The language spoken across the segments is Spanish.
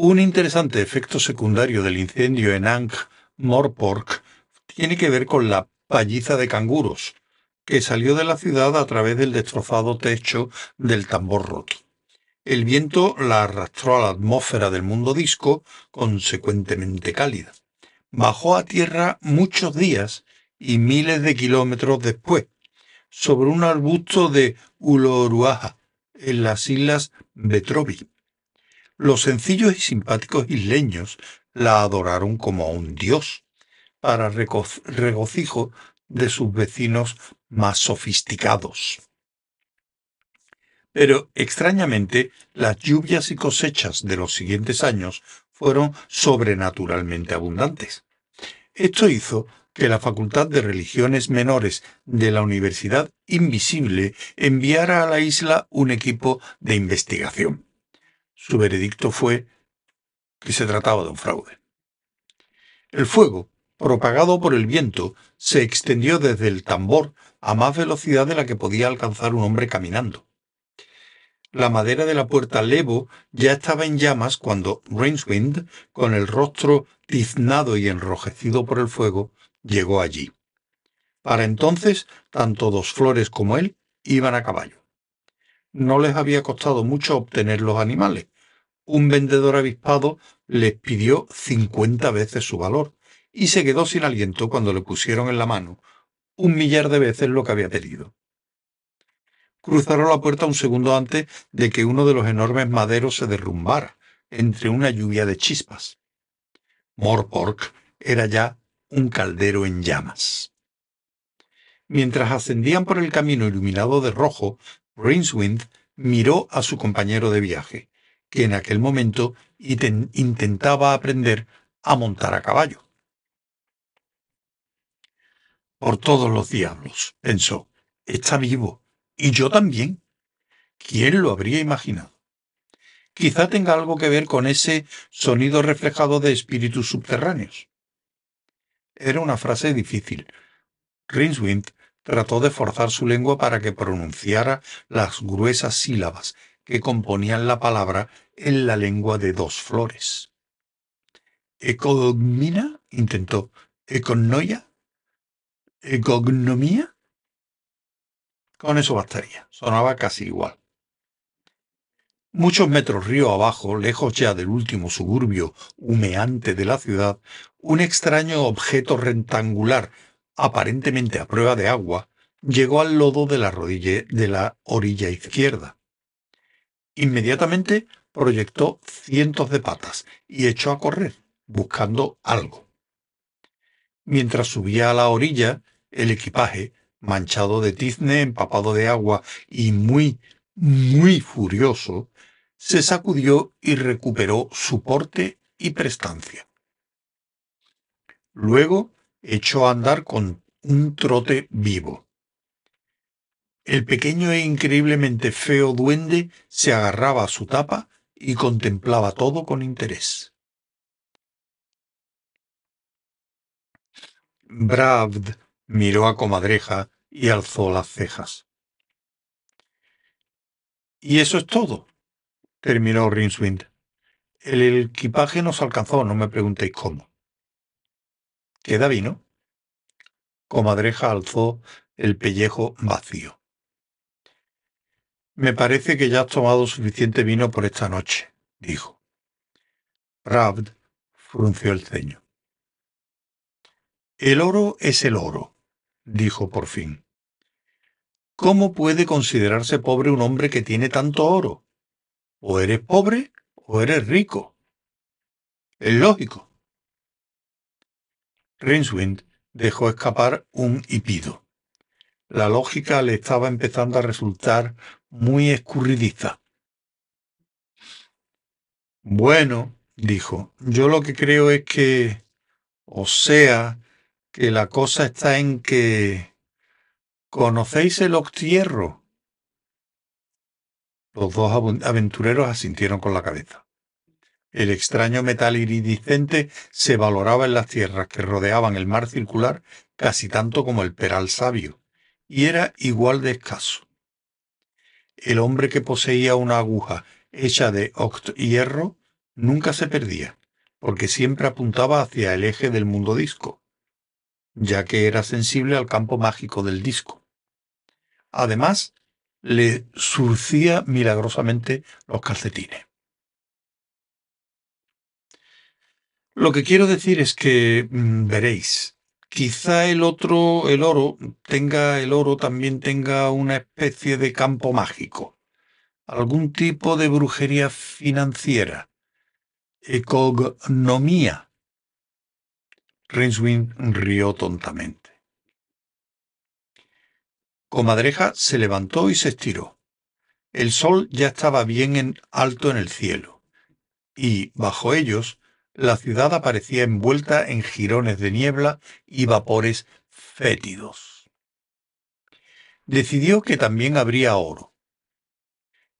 Un interesante efecto secundario del incendio en Ankh-Morpork tiene que ver con la palliza de canguros, que salió de la ciudad a través del destrozado techo del tambor roto. El viento la arrastró a la atmósfera del mundo disco, consecuentemente cálida. Bajó a tierra muchos días y miles de kilómetros después, sobre un arbusto de Ulooruaja, en las islas Betrobi. Los sencillos y simpáticos isleños la adoraron como a un dios, para regocijo de sus vecinos más sofisticados. Pero extrañamente, las lluvias y cosechas de los siguientes años fueron sobrenaturalmente abundantes. Esto hizo que la Facultad de Religiones Menores de la Universidad Invisible enviara a la isla un equipo de investigación. Su veredicto fue que se trataba de un fraude. El fuego, propagado por el viento, se extendió desde el tambor a más velocidad de la que podía alcanzar un hombre caminando. La madera de la puerta Levo ya estaba en llamas cuando Rainswind, con el rostro tiznado y enrojecido por el fuego, llegó allí. Para entonces, tanto Dos Flores como él iban a caballo. No les había costado mucho obtener los animales. Un vendedor avispado les pidió cincuenta veces su valor y se quedó sin aliento cuando le pusieron en la mano un millar de veces lo que había pedido. Cruzaron la puerta un segundo antes de que uno de los enormes maderos se derrumbara entre una lluvia de chispas. Morpork era ya un caldero en llamas. Mientras ascendían por el camino iluminado de rojo, Rincewind miró a su compañero de viaje, que en aquel momento intentaba aprender a montar a caballo. Por todos los diablos, pensó, está vivo, y yo también. ¿Quién lo habría imaginado? Quizá tenga algo que ver con ese sonido reflejado de espíritus subterráneos. Era una frase difícil. Rinswind trató de forzar su lengua para que pronunciara las gruesas sílabas que componían la palabra en la lengua de dos flores. ¿Ecogmina? intentó. ¿Econoia? ¿Ecognomía? Con eso bastaría. Sonaba casi igual. Muchos metros río abajo, lejos ya del último suburbio humeante de la ciudad, un extraño objeto rectangular, aparentemente a prueba de agua, llegó al lodo de la, rodilla, de la orilla izquierda. Inmediatamente proyectó cientos de patas y echó a correr, buscando algo. Mientras subía a la orilla, el equipaje, manchado de tizne, empapado de agua y muy, muy furioso, se sacudió y recuperó su porte y prestancia. Luego echó a andar con un trote vivo. El pequeño e increíblemente feo duende se agarraba a su tapa y contemplaba todo con interés. Bravd miró a Comadreja y alzó las cejas. ¿Y eso es todo? terminó Rinswind. El equipaje nos alcanzó, no me preguntéis cómo. ¿Queda vino? Comadreja alzó el pellejo vacío. Me parece que ya has tomado suficiente vino por esta noche, dijo. Ravd frunció el ceño. El oro es el oro, dijo por fin. ¿Cómo puede considerarse pobre un hombre que tiene tanto oro? O eres pobre o eres rico. Es lógico. Rinswind dejó escapar un hipido. La lógica le estaba empezando a resultar muy escurridiza. Bueno, dijo, yo lo que creo es que, o sea, que la cosa está en que... ¿Conocéis el octierro? Los dos aventureros asintieron con la cabeza. El extraño metal iridiscente se valoraba en las tierras que rodeaban el mar circular casi tanto como el peral sabio, y era igual de escaso. El hombre que poseía una aguja hecha de hierro nunca se perdía, porque siempre apuntaba hacia el eje del mundo disco, ya que era sensible al campo mágico del disco. Además, le surcía milagrosamente los calcetines. Lo que quiero decir es que mm, veréis, quizá el otro, el oro, tenga, el oro también tenga una especie de campo mágico, algún tipo de brujería financiera, ecognomía. Rinswin rió tontamente. Comadreja se levantó y se estiró. El sol ya estaba bien en alto en el cielo, y bajo ellos la ciudad aparecía envuelta en jirones de niebla y vapores fétidos. Decidió que también habría oro.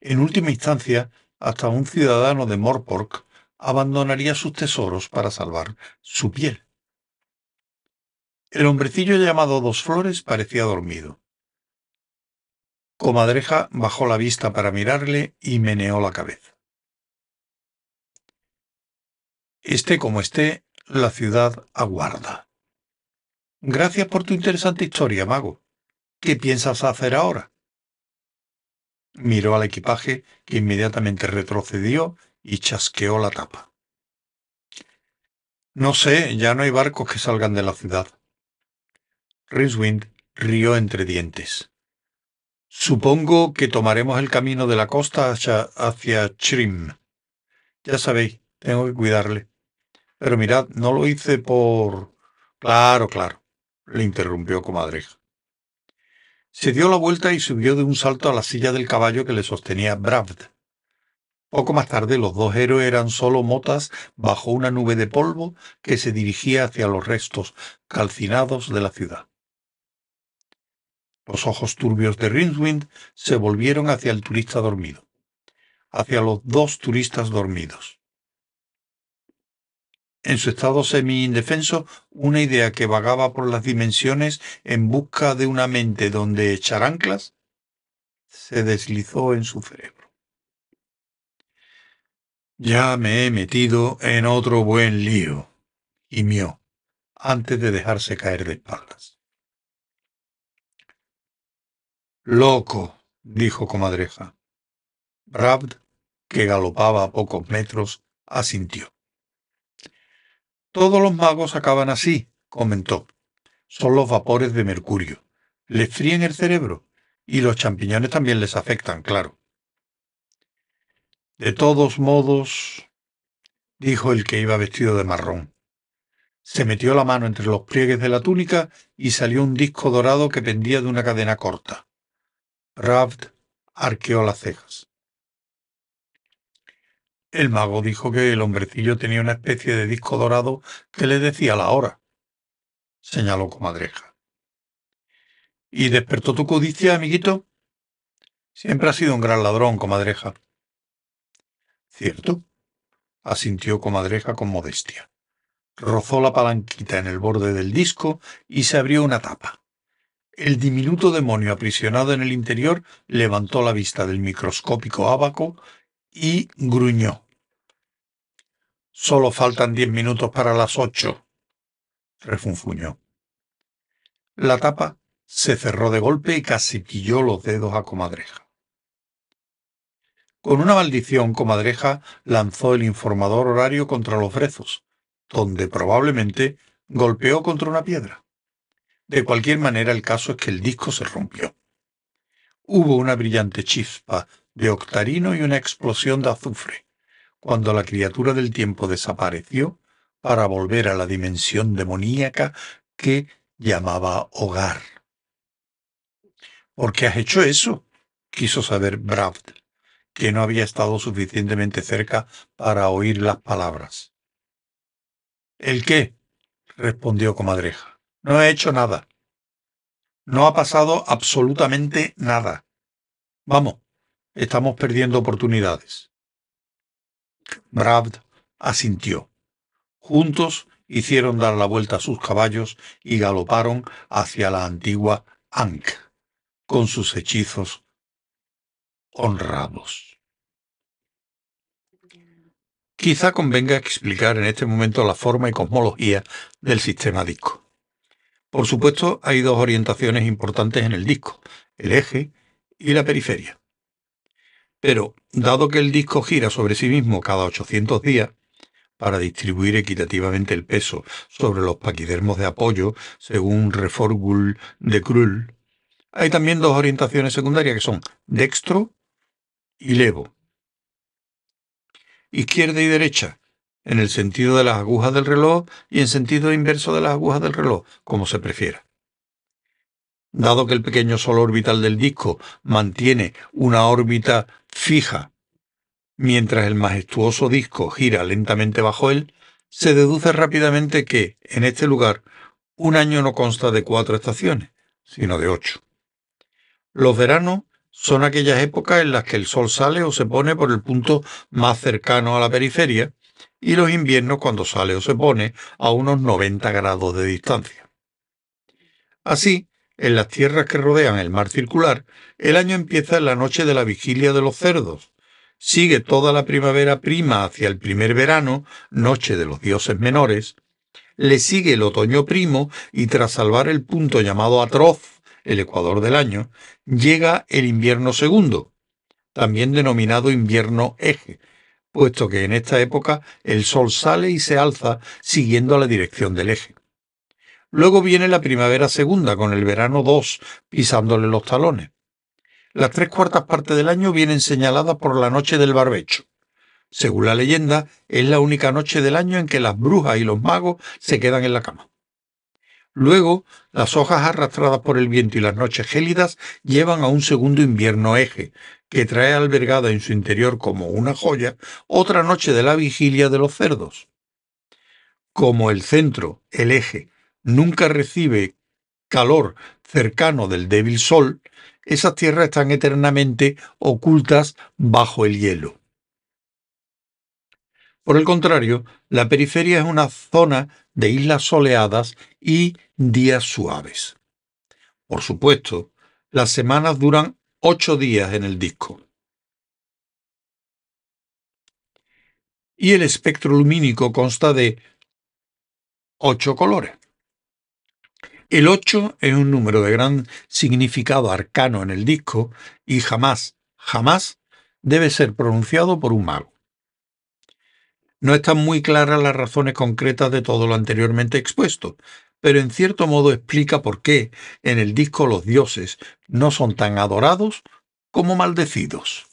En última instancia, hasta un ciudadano de Morpork abandonaría sus tesoros para salvar su piel. El hombrecillo llamado Dos Flores parecía dormido. Comadreja bajó la vista para mirarle y meneó la cabeza. Esté como esté, la ciudad aguarda. Gracias por tu interesante historia, mago. ¿Qué piensas hacer ahora? Miró al equipaje, que inmediatamente retrocedió y chasqueó la tapa. No sé, ya no hay barcos que salgan de la ciudad. Rincewind rió entre dientes. Supongo que tomaremos el camino de la costa hacia, hacia Chrim. Ya sabéis, tengo que cuidarle. Pero mirad, no lo hice por... Claro, claro, le interrumpió comadreja. Se dio la vuelta y subió de un salto a la silla del caballo que le sostenía Bravd. Poco más tarde los dos héroes eran solo motas bajo una nube de polvo que se dirigía hacia los restos calcinados de la ciudad. Los ojos turbios de Rinswind se volvieron hacia el turista dormido, hacia los dos turistas dormidos en su estado semi-indefenso, una idea que vagaba por las dimensiones en busca de una mente donde echar anclas, se deslizó en su cerebro. Ya me he metido en otro buen lío, gimió, antes de dejarse caer de espaldas. Loco, dijo comadreja. Brabd, que galopaba a pocos metros, asintió. Todos los magos acaban así, comentó. Son los vapores de mercurio. Les fríen el cerebro y los champiñones también les afectan, claro. De todos modos, dijo el que iba vestido de marrón. Se metió la mano entre los pliegues de la túnica y salió un disco dorado que pendía de una cadena corta. Ravd arqueó las cejas. El mago dijo que el hombrecillo tenía una especie de disco dorado que le decía la hora, señaló comadreja. ¿Y despertó tu codicia, amiguito? Siempre ha sido un gran ladrón, comadreja. Cierto, asintió comadreja con modestia. Rozó la palanquita en el borde del disco y se abrió una tapa. El diminuto demonio aprisionado en el interior levantó la vista del microscópico ábaco y gruñó. Solo faltan diez minutos para las ocho, refunfuñó. La tapa se cerró de golpe y casi pilló los dedos a Comadreja. Con una maldición, Comadreja lanzó el informador horario contra los brezos, donde probablemente golpeó contra una piedra. De cualquier manera, el caso es que el disco se rompió. Hubo una brillante chispa de octarino y una explosión de azufre, cuando la criatura del tiempo desapareció para volver a la dimensión demoníaca que llamaba hogar. ¿Por qué has hecho eso? quiso saber Bravd, que no había estado suficientemente cerca para oír las palabras. ¿El qué? respondió Comadreja. No he hecho nada. No ha pasado absolutamente nada. Vamos, Estamos perdiendo oportunidades. Bravd asintió. Juntos hicieron dar la vuelta a sus caballos y galoparon hacia la antigua Ankh, con sus hechizos honrados. Quizá convenga explicar en este momento la forma y cosmología del sistema disco. Por supuesto, hay dos orientaciones importantes en el disco, el eje y la periferia. Pero, dado que el disco gira sobre sí mismo cada 800 días, para distribuir equitativamente el peso sobre los paquidermos de apoyo, según Reforgul de Krull, hay también dos orientaciones secundarias que son dextro y levo. Izquierda y derecha, en el sentido de las agujas del reloj y en sentido inverso de las agujas del reloj, como se prefiera. Dado que el pequeño sol orbital del disco mantiene una órbita fija, mientras el majestuoso disco gira lentamente bajo él, se deduce rápidamente que, en este lugar, un año no consta de cuatro estaciones, sino de ocho. Los veranos son aquellas épocas en las que el sol sale o se pone por el punto más cercano a la periferia, y los inviernos cuando sale o se pone a unos 90 grados de distancia. Así, en las tierras que rodean el mar circular, el año empieza en la noche de la vigilia de los cerdos, sigue toda la primavera prima hacia el primer verano, noche de los dioses menores, le sigue el otoño primo y tras salvar el punto llamado atroz, el ecuador del año, llega el invierno segundo, también denominado invierno eje, puesto que en esta época el sol sale y se alza siguiendo la dirección del eje. Luego viene la primavera segunda, con el verano 2 pisándole los talones. Las tres cuartas partes del año vienen señaladas por la noche del barbecho. Según la leyenda, es la única noche del año en que las brujas y los magos se quedan en la cama. Luego, las hojas arrastradas por el viento y las noches gélidas llevan a un segundo invierno eje, que trae albergada en su interior como una joya otra noche de la vigilia de los cerdos. Como el centro, el eje, nunca recibe calor cercano del débil sol, esas tierras están eternamente ocultas bajo el hielo. Por el contrario, la periferia es una zona de islas soleadas y días suaves. Por supuesto, las semanas duran ocho días en el disco. Y el espectro lumínico consta de ocho colores. El 8 es un número de gran significado arcano en el disco y jamás, jamás debe ser pronunciado por un mago. No están muy claras las razones concretas de todo lo anteriormente expuesto, pero en cierto modo explica por qué en el disco los dioses no son tan adorados como maldecidos.